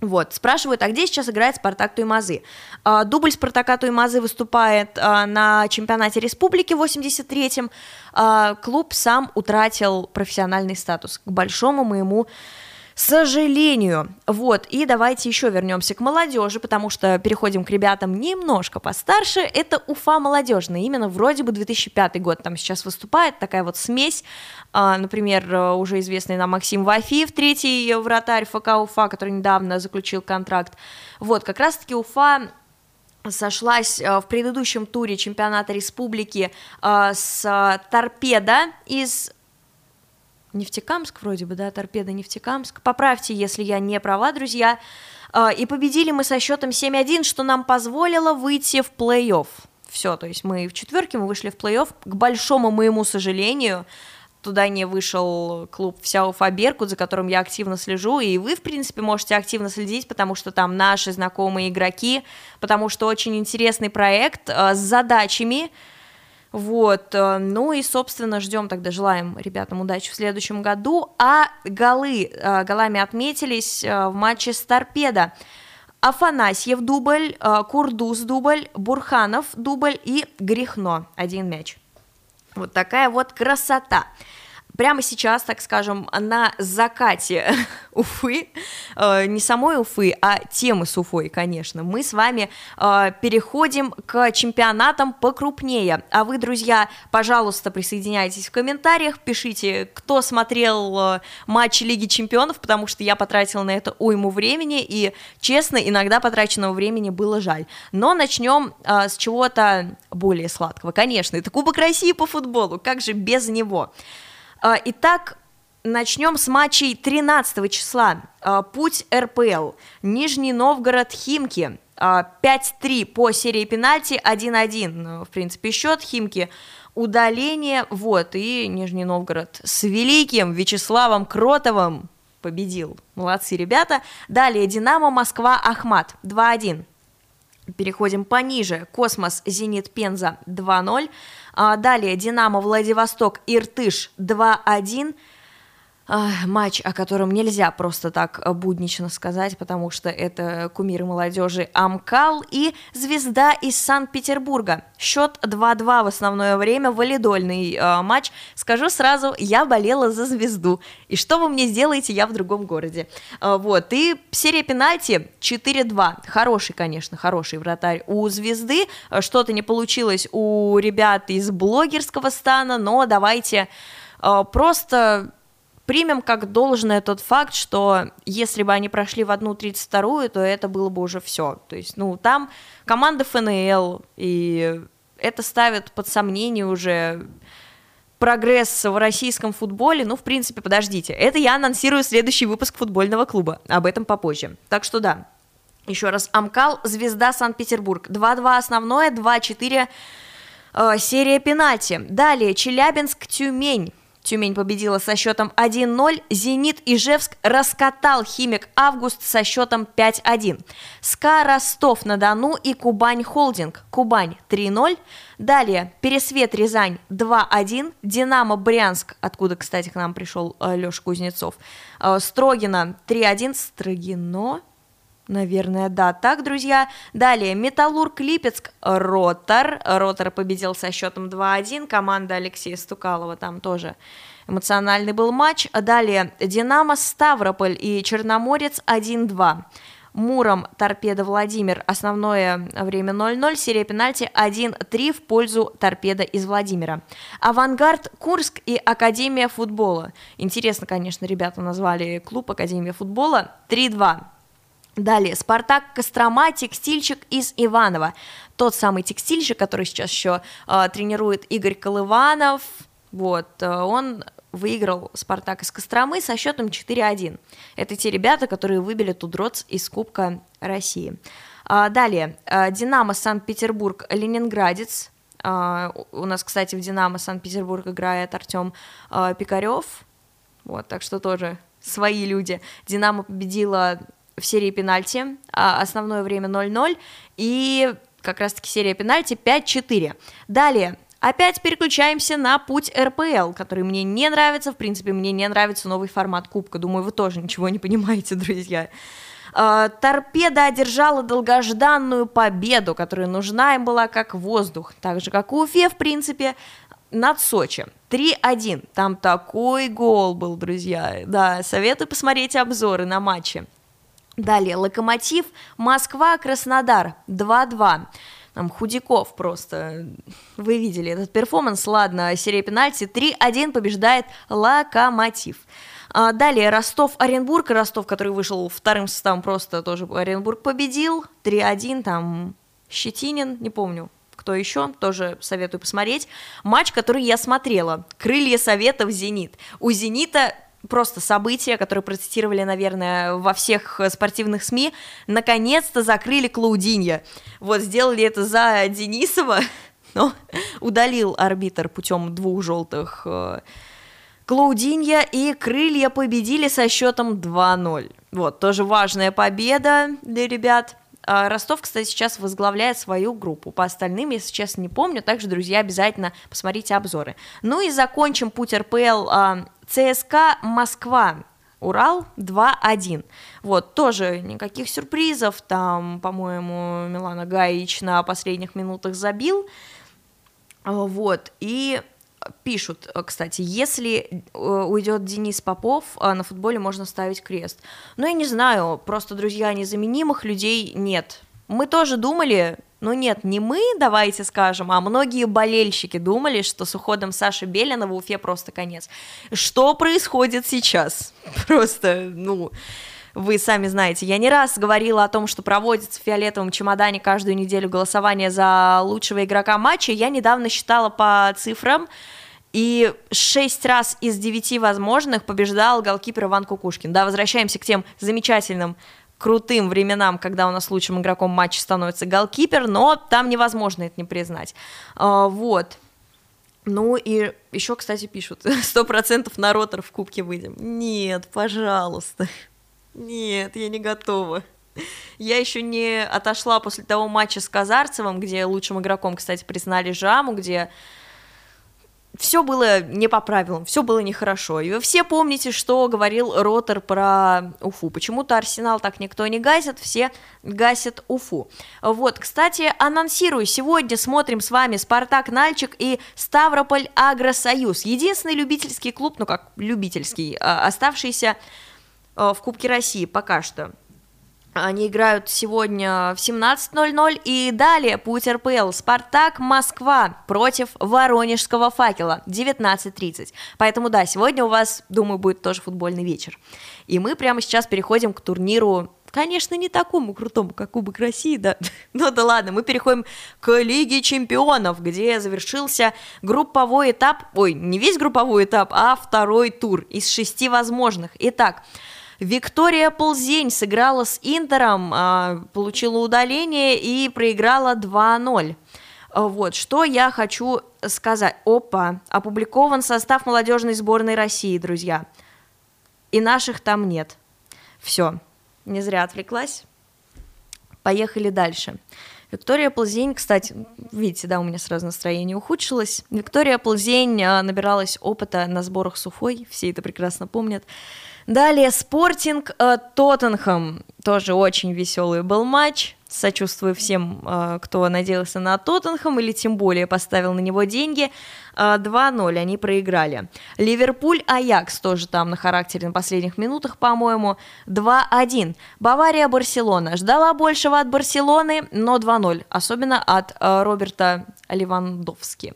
Вот, спрашивают, а где сейчас играет Спартак Туймазы? А, дубль Спартака Туймазы выступает а, на чемпионате республики в 83-м. А, клуб сам утратил профессиональный статус, к большому моему сожалению. Вот, и давайте еще вернемся к молодежи, потому что переходим к ребятам немножко постарше. Это Уфа молодежная, именно вроде бы 2005 год там сейчас выступает, такая вот смесь. А, например, уже известный нам Максим Вафиев, третий вратарь ФК Уфа, который недавно заключил контракт. Вот, как раз-таки Уфа сошлась э, в предыдущем туре чемпионата республики э, с Торпедо из Нефтекамск вроде бы, да, торпеда Нефтекамск. Поправьте, если я не права, друзья. А, и победили мы со счетом 7-1, что нам позволило выйти в плей-офф. Все, то есть мы в четверке, мы вышли в плей-офф. К большому моему сожалению, туда не вышел клуб вся Уфа Беркут, за которым я активно слежу, и вы, в принципе, можете активно следить, потому что там наши знакомые игроки, потому что очень интересный проект э, с задачами, вот, э, ну и, собственно, ждем тогда, желаем ребятам удачи в следующем году. А голы, э, голами отметились э, в матче с Торпедо. Афанасьев дубль, Курдус дубль, Бурханов дубль и Грехно один мяч. Вот такая вот красота прямо сейчас, так скажем, на закате Уфы, э, не самой Уфы, а темы с Уфой, конечно, мы с вами э, переходим к чемпионатам покрупнее. А вы, друзья, пожалуйста, присоединяйтесь в комментариях, пишите, кто смотрел э, матчи Лиги Чемпионов, потому что я потратила на это уйму времени, и, честно, иногда потраченного времени было жаль. Но начнем с чего-то более сладкого. Конечно, это Кубок России по футболу, как же без него? А, итак, начнем с матчей 13 числа. А, путь РПЛ. Нижний Новгород, Химки. 5-3 а, по серии пенальти, 1-1, ну, в принципе, счет Химки. Удаление, вот, и Нижний Новгород с великим Вячеславом Кротовым победил. Молодцы ребята. Далее Динамо, Москва, Ахмат, 2-1. Переходим пониже. Космос, Зенит, Пенза 2-0. А далее Динамо, Владивосток, Иртыш 2-1 матч, о котором нельзя просто так э, буднично сказать, потому что это кумиры молодежи Амкал и звезда из Санкт-Петербурга. Счет 2-2 в основное время, валидольный э, матч. Скажу сразу, я болела за звезду. И что вы мне сделаете, я в другом городе. Э, вот, и серия пенальти 4-2. Хороший, конечно, хороший вратарь у звезды. Э, что-то не получилось у ребят из блогерского стана, но давайте э, просто примем как должное тот факт, что если бы они прошли в одну 32-ю, то это было бы уже все. То есть, ну, там команда ФНЛ, и это ставит под сомнение уже прогресс в российском футболе, ну, в принципе, подождите, это я анонсирую следующий выпуск футбольного клуба, об этом попозже. Так что да, еще раз, Амкал, Звезда Санкт-Петербург, 2-2 основное, 2-4 э, серия пенальти. Далее, Челябинск, Тюмень, Тюмень победила со счетом 1-0. Зенит Ижевск раскатал Химик Август со счетом 5-1. СКА Ростов-на-Дону и Кубань Холдинг. Кубань 3-0. Далее Пересвет Рязань 2-1. Динамо Брянск, откуда, кстати, к нам пришел э, Леша Кузнецов. Э, Строгина 3-1. Строгино Наверное, да. Так, друзья. Далее, Металлург Липецк, Ротор. Ротор победил со счетом 2-1. Команда Алексея Стукалова там тоже эмоциональный был матч. Далее, Динамо Ставрополь и Черноморец 1-2. Муром, Торпеда Владимир, основное время 0-0, серия пенальти 1-3 в пользу Торпеда из Владимира. Авангард, Курск и Академия футбола. Интересно, конечно, ребята назвали клуб Академия футбола 3-2. Далее, Спартак Кострома, текстильщик из Иванова. Тот самый текстильщик, который сейчас еще э, тренирует Игорь Колыванов. Вот, э, он выиграл Спартак из Костромы со счетом 4-1. Это те ребята, которые выбили Тудроц из Кубка России. А, далее, э, Динамо Санкт-Петербург, Ленинградец. А, у нас, кстати, в Динамо Санкт-Петербург играет Артем э, Пикарев. Вот, так что тоже свои люди. Динамо победила в серии пенальти, а основное время 0-0, и как раз-таки серия пенальти 5-4. Далее, Опять переключаемся на путь РПЛ, который мне не нравится. В принципе, мне не нравится новый формат Кубка. Думаю, вы тоже ничего не понимаете, друзья. А, торпеда одержала долгожданную победу, которая нужна им была как воздух. Так же, как у Уфе, в принципе, над Сочи. 3-1. Там такой гол был, друзья. Да, советую посмотреть обзоры на матче. Далее, Локомотив, Москва, Краснодар, 2-2. Там Худяков просто, вы видели этот перформанс, ладно, серия пенальти, 3-1 побеждает Локомотив. А далее Ростов, Оренбург, Ростов, который вышел вторым составом, просто тоже Оренбург победил, 3-1, там Щетинин, не помню, кто еще, тоже советую посмотреть. Матч, который я смотрела, Крылья Советов, Зенит. У Зенита просто событие, которое процитировали, наверное, во всех спортивных СМИ, наконец-то закрыли Клаудинья. Вот, сделали это за Денисова, но удалил арбитр путем двух желтых э, Клаудинья, и крылья победили со счетом 2-0. Вот, тоже важная победа для ребят. А Ростов, кстати, сейчас возглавляет свою группу. По остальным, если честно, не помню. Также, друзья, обязательно посмотрите обзоры. Ну и закончим путь РПЛ а, ЦСКА Москва. Урал 2-1. Вот, тоже никаких сюрпризов. Там, по-моему, Милана Гаич на последних минутах забил. Вот, и пишут, кстати, если э, уйдет Денис Попов, а на футболе можно ставить крест. Ну, я не знаю, просто, друзья, незаменимых людей нет. Мы тоже думали, ну нет, не мы, давайте скажем, а многие болельщики думали, что с уходом Саши Белина в Уфе просто конец. Что происходит сейчас? Просто, ну, вы сами знаете. Я не раз говорила о том, что проводится в фиолетовом чемодане каждую неделю голосование за лучшего игрока матча. Я недавно считала по цифрам, и шесть раз из девяти возможных побеждал голкипер Иван Кукушкин. Да, возвращаемся к тем замечательным крутым временам, когда у нас лучшим игроком матча становится голкипер, но там невозможно это не признать. А, вот. Ну и еще, кстати, пишут, сто процентов на ротор в кубке выйдем. Нет, пожалуйста. Нет, я не готова. Я еще не отошла после того матча с Казарцевым, где лучшим игроком, кстати, признали Жаму, где все было не по правилам, все было нехорошо. И вы все помните, что говорил Ротор про Уфу. Почему-то Арсенал так никто не гасит, все гасят Уфу. Вот, кстати, анонсирую, сегодня смотрим с вами Спартак Нальчик и Ставрополь Агросоюз. Единственный любительский клуб, ну как любительский, а, оставшийся а, в Кубке России пока что. Они играют сегодня в 17.00 и далее путь РПЛ «Спартак Москва» против Воронежского факела 19.30. Поэтому да, сегодня у вас, думаю, будет тоже футбольный вечер. И мы прямо сейчас переходим к турниру Конечно, не такому крутому, как Кубок России, да. Ну да ладно, мы переходим к Лиге Чемпионов, где завершился групповой этап, ой, не весь групповой этап, а второй тур из шести возможных. Итак, Виктория Ползень сыграла с Интером, а, получила удаление и проиграла 2-0. Вот, что я хочу сказать. Опа, опубликован состав молодежной сборной России, друзья. И наших там нет. Все, не зря отвлеклась. Поехали дальше. Виктория Ползень, кстати, видите, да, у меня сразу настроение ухудшилось. Виктория Ползень а, набиралась опыта на сборах с Уфой, все это прекрасно помнят. Далее Спортинг э, Тоттенхэм. Тоже очень веселый был матч. Сочувствую всем, э, кто надеялся на Тоттенхэм или тем более поставил на него деньги. 2-0 э, они проиграли. Ливерпуль Аякс тоже там на характере на последних минутах, по-моему. 2-1. Бавария Барселона. Ждала большего от Барселоны, но 2-0. Особенно от Роберта Левандовски.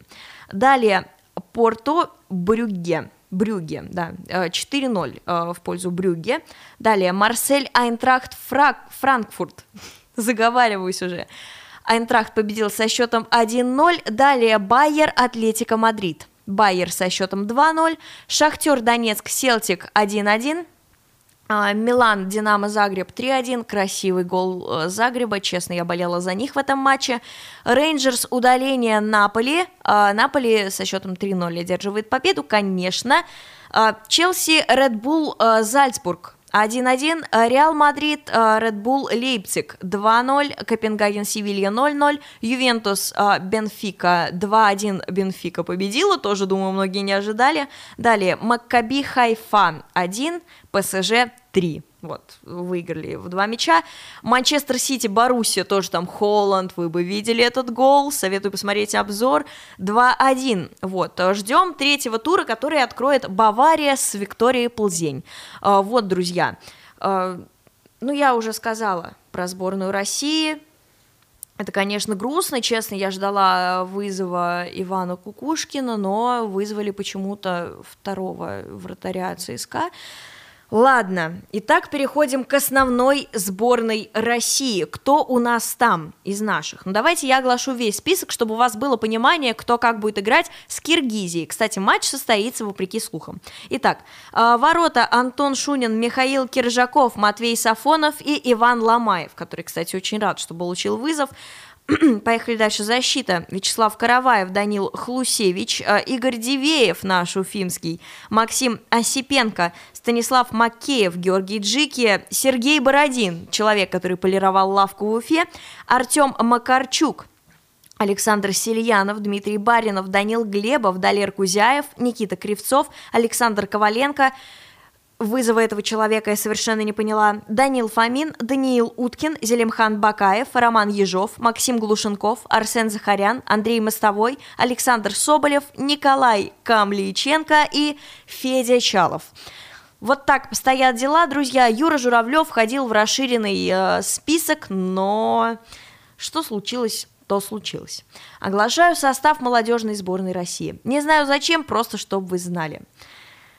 Далее Порто Брюгге. Брюгге, да, 4-0 э, э, в пользу Брюгге. Далее Марсель Айнтрахт Фрак, Франкфурт, заговариваюсь уже. Айнтрахт победил со счетом 1-0. Далее Байер Атлетика Мадрид. Байер со счетом 2-0. Шахтер Донецк Селтик 1-1. А, Милан, Динамо, Загреб 3-1, красивый гол э, Загреба, честно, я болела за них в этом матче. Рейнджерс, удаление Наполи, а, Наполи со счетом 3-0 одерживает победу, конечно. А, Челси, Редбул, Зальцбург 1-1, Реал Мадрид, Редбул, Лейпциг 2-0, Копенгаген, Севилья 0-0, Ювентус, Бенфика 2-1, Бенфика победила, тоже, думаю, многие не ожидали. Далее, Маккаби, Хайфа 1, ПСЖ 3. Вот, выиграли в два мяча. Манчестер Сити, Боруссия, тоже там Холланд, вы бы видели этот гол, советую посмотреть обзор. 2-1. Вот, ждем третьего тура, который откроет Бавария с Викторией Ползень. А, вот, друзья, а, ну, я уже сказала про сборную России, это, конечно, грустно, честно, я ждала вызова Ивана Кукушкина, но вызвали почему-то второго вратаря ЦСКА. Ладно, итак, переходим к основной сборной России. Кто у нас там из наших? Ну, давайте я оглашу весь список, чтобы у вас было понимание, кто как будет играть с Киргизией. Кстати, матч состоится вопреки слухам. Итак, а, ворота Антон Шунин, Михаил Киржаков, Матвей Сафонов и Иван Ломаев, который, кстати, очень рад, что получил вызов. Поехали дальше. Защита. Вячеслав Караваев, Данил Хлусевич, э, Игорь Дивеев, наш уфимский, Максим Осипенко, Станислав Макеев, Георгий Джики, Сергей Бородин, человек, который полировал лавку в Уфе, Артем Макарчук, Александр Сельянов, Дмитрий Баринов, Данил Глебов, Далер Кузяев, Никита Кривцов, Александр Коваленко – Вызова этого человека я совершенно не поняла. Данил Фомин, Даниил Уткин, Зелимхан Бакаев, Роман Ежов, Максим Глушенков, Арсен Захарян, Андрей Мостовой, Александр Соболев, Николай Камличенко и Федя Чалов. Вот так стоят дела, друзья. Юра Журавлев входил в расширенный э, список, но что случилось? то случилось. Оглашаю состав молодежной сборной России. Не знаю зачем, просто чтобы вы знали.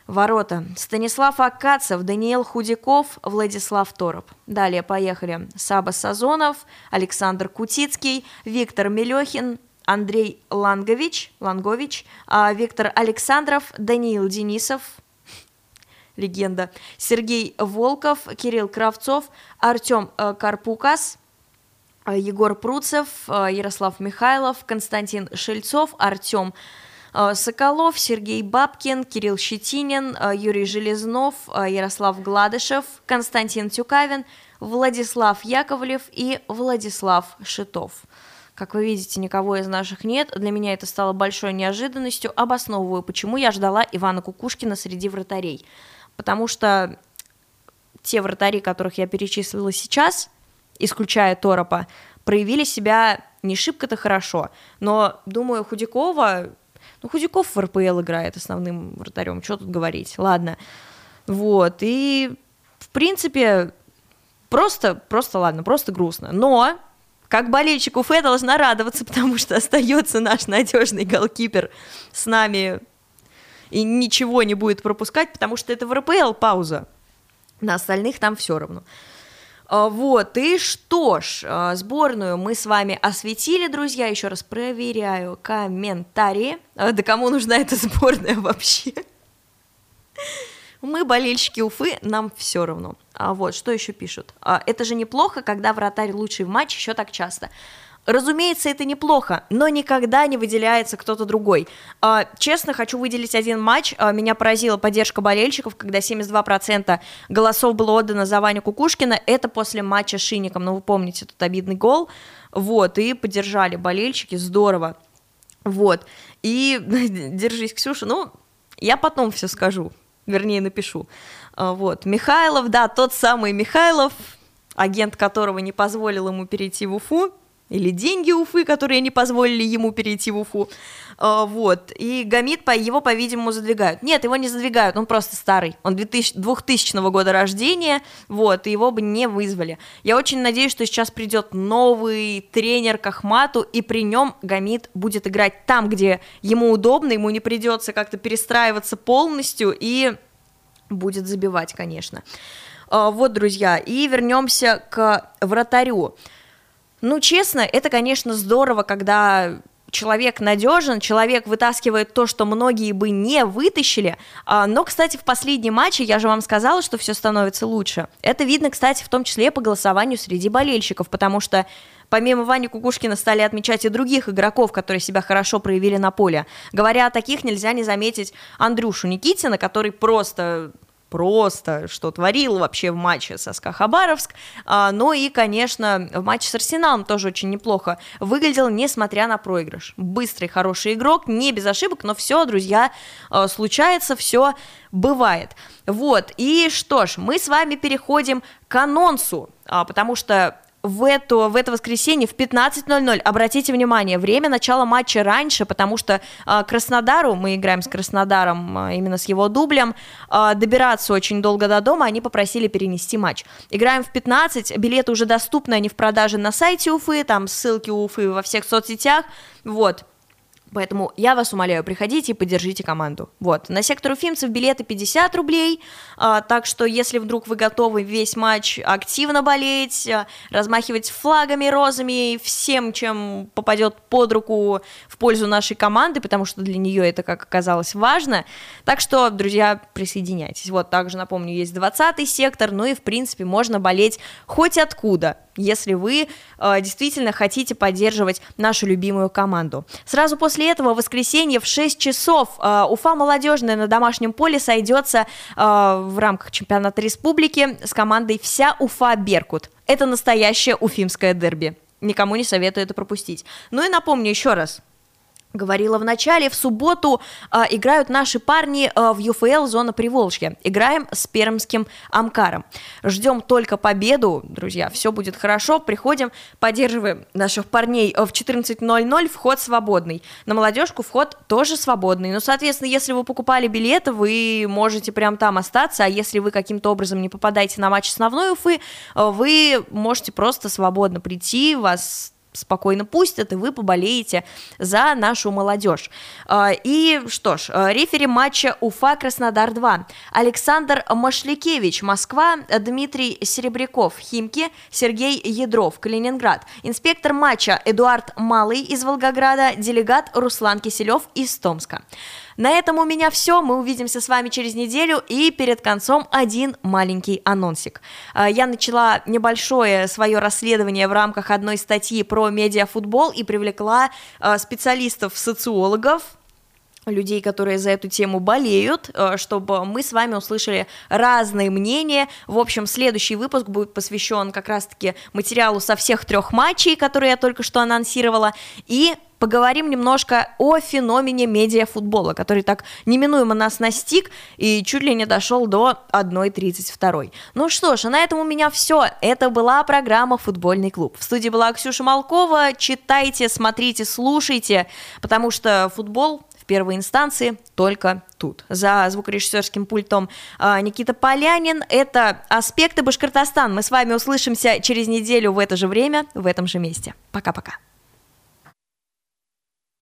Ворота. Станислав Акацев, Даниил Худяков, Владислав Тороп. Далее поехали. Саба Сазонов, Александр Кутицкий, Виктор Мелехин, Андрей Лангович, Лангович, а Виктор Александров, Даниил Денисов, легенда, Сергей Волков, Кирилл Кравцов, Артем э, Карпукас, э, Егор Пруцев, э, Ярослав Михайлов, Константин Шельцов, Артем Соколов, Сергей Бабкин, Кирилл Щетинин, Юрий Железнов, Ярослав Гладышев, Константин Тюкавин, Владислав Яковлев и Владислав Шитов. Как вы видите, никого из наших нет. Для меня это стало большой неожиданностью. Обосновываю, почему я ждала Ивана Кукушкина среди вратарей. Потому что те вратари, которых я перечислила сейчас, исключая Торопа, проявили себя не шибко-то хорошо. Но, думаю, Худякова ну, Худяков в РПЛ играет основным вратарем, что тут говорить, ладно. Вот, и, в принципе, просто, просто ладно, просто грустно. Но как болельщик Уфе должна радоваться, потому что остается наш надежный голкипер с нами и ничего не будет пропускать, потому что это в РПЛ пауза. На остальных там все равно. А, вот, и что ж, а, сборную мы с вами осветили, друзья, еще раз проверяю комментарии. А, да кому нужна эта сборная вообще? Мы болельщики Уфы, нам все равно. А вот, что еще пишут? Это же неплохо, когда вратарь лучший в матче еще так часто. Разумеется, это неплохо, но никогда не выделяется кто-то другой. А, честно, хочу выделить один матч. А, меня поразила поддержка болельщиков, когда 72% голосов было отдано за Ваню Кукушкина. Это после матча с Шиником. Ну, вы помните, тут обидный гол. Вот, и поддержали болельщики. Здорово. Вот. И держись, Ксюша. Ну, я потом все скажу. Вернее, напишу. А, вот. Михайлов, да, тот самый Михайлов, агент которого не позволил ему перейти в Уфу или деньги Уфы, которые не позволили ему перейти в Уфу, а, вот, и Гамит, по его, по-видимому, задвигают. Нет, его не задвигают, он просто старый, он 2000, 2000 года рождения, вот, и его бы не вызвали. Я очень надеюсь, что сейчас придет новый тренер к Ахмату, и при нем Гамит будет играть там, где ему удобно, ему не придется как-то перестраиваться полностью, и будет забивать, конечно. А, вот, друзья, и вернемся к вратарю. Ну, честно, это, конечно, здорово, когда человек надежен, человек вытаскивает то, что многие бы не вытащили. А, но, кстати, в последнем матче я же вам сказала, что все становится лучше. Это видно, кстати, в том числе по голосованию среди болельщиков, потому что Помимо Вани Кукушкина стали отмечать и других игроков, которые себя хорошо проявили на поле. Говоря о таких, нельзя не заметить Андрюшу Никитина, который просто просто, что творил вообще в матче со СКА Хабаровск, а, ну и, конечно, в матче с Арсеналом тоже очень неплохо выглядел, несмотря на проигрыш. Быстрый, хороший игрок, не без ошибок, но все, друзья, а, случается, все бывает. Вот, и что ж, мы с вами переходим к анонсу, а, потому что в, эту, в это воскресенье в 15.00. Обратите внимание, время начала матча раньше, потому что э, Краснодару, мы играем с Краснодаром, э, именно с его дублем, э, добираться очень долго до дома, они попросили перенести матч. Играем в 15, билеты уже доступны, они в продаже на сайте Уфы, там ссылки Уфы во всех соцсетях, вот. Поэтому я вас умоляю, приходите и поддержите команду. Вот, на сектор уфимцев билеты 50 рублей, а, так что если вдруг вы готовы весь матч активно болеть, а, размахивать флагами, розами, всем, чем попадет под руку в пользу нашей команды, потому что для нее это, как оказалось, важно. Так что, друзья, присоединяйтесь. Вот, также напомню, есть 20 сектор, ну и, в принципе, можно болеть хоть откуда если вы э, действительно хотите поддерживать нашу любимую команду. Сразу после этого в воскресенье в 6 часов э, Уфа молодежная на домашнем поле сойдется э, в рамках чемпионата республики с командой «Вся Уфа Беркут». Это настоящее уфимское дерби. Никому не советую это пропустить. Ну и напомню еще раз, говорила в начале, в субботу э, играют наши парни э, в ЮФЛ «Зона Приволжья». Играем с пермским Амкаром. Ждем только победу, друзья, все будет хорошо. Приходим, поддерживаем наших парней в 14.00, вход свободный. На молодежку вход тоже свободный. Ну, соответственно, если вы покупали билеты, вы можете прям там остаться, а если вы каким-то образом не попадаете на матч основной Уфы, вы можете просто свободно прийти, вас спокойно пустят, и вы поболеете за нашу молодежь. А, и что ж, а, рефери матча Уфа-Краснодар-2. Александр Машлякевич, Москва, Дмитрий Серебряков, Химки, Сергей Ядров, Калининград. Инспектор матча Эдуард Малый из Волгограда, делегат Руслан Киселев из Томска. На этом у меня все. Мы увидимся с вами через неделю. И перед концом один маленький анонсик. А, я начала небольшое свое расследование в рамках одной статьи про медиафутбол и привлекла а, специалистов-социологов, людей, которые за эту тему болеют, а, чтобы мы с вами услышали разные мнения. В общем, следующий выпуск будет посвящен как раз-таки материалу со всех трех матчей, которые я только что анонсировала, и поговорим немножко о феномене медиафутбола, который так неминуемо нас настиг и чуть ли не дошел до 1.32. Ну что ж, а на этом у меня все. Это была программа «Футбольный клуб». В студии была Ксюша Малкова. Читайте, смотрите, слушайте, потому что футбол первой инстанции только тут. За звукорежиссерским пультом а, Никита Полянин. Это «Аспекты Башкортостан». Мы с вами услышимся через неделю в это же время, в этом же месте. Пока-пока.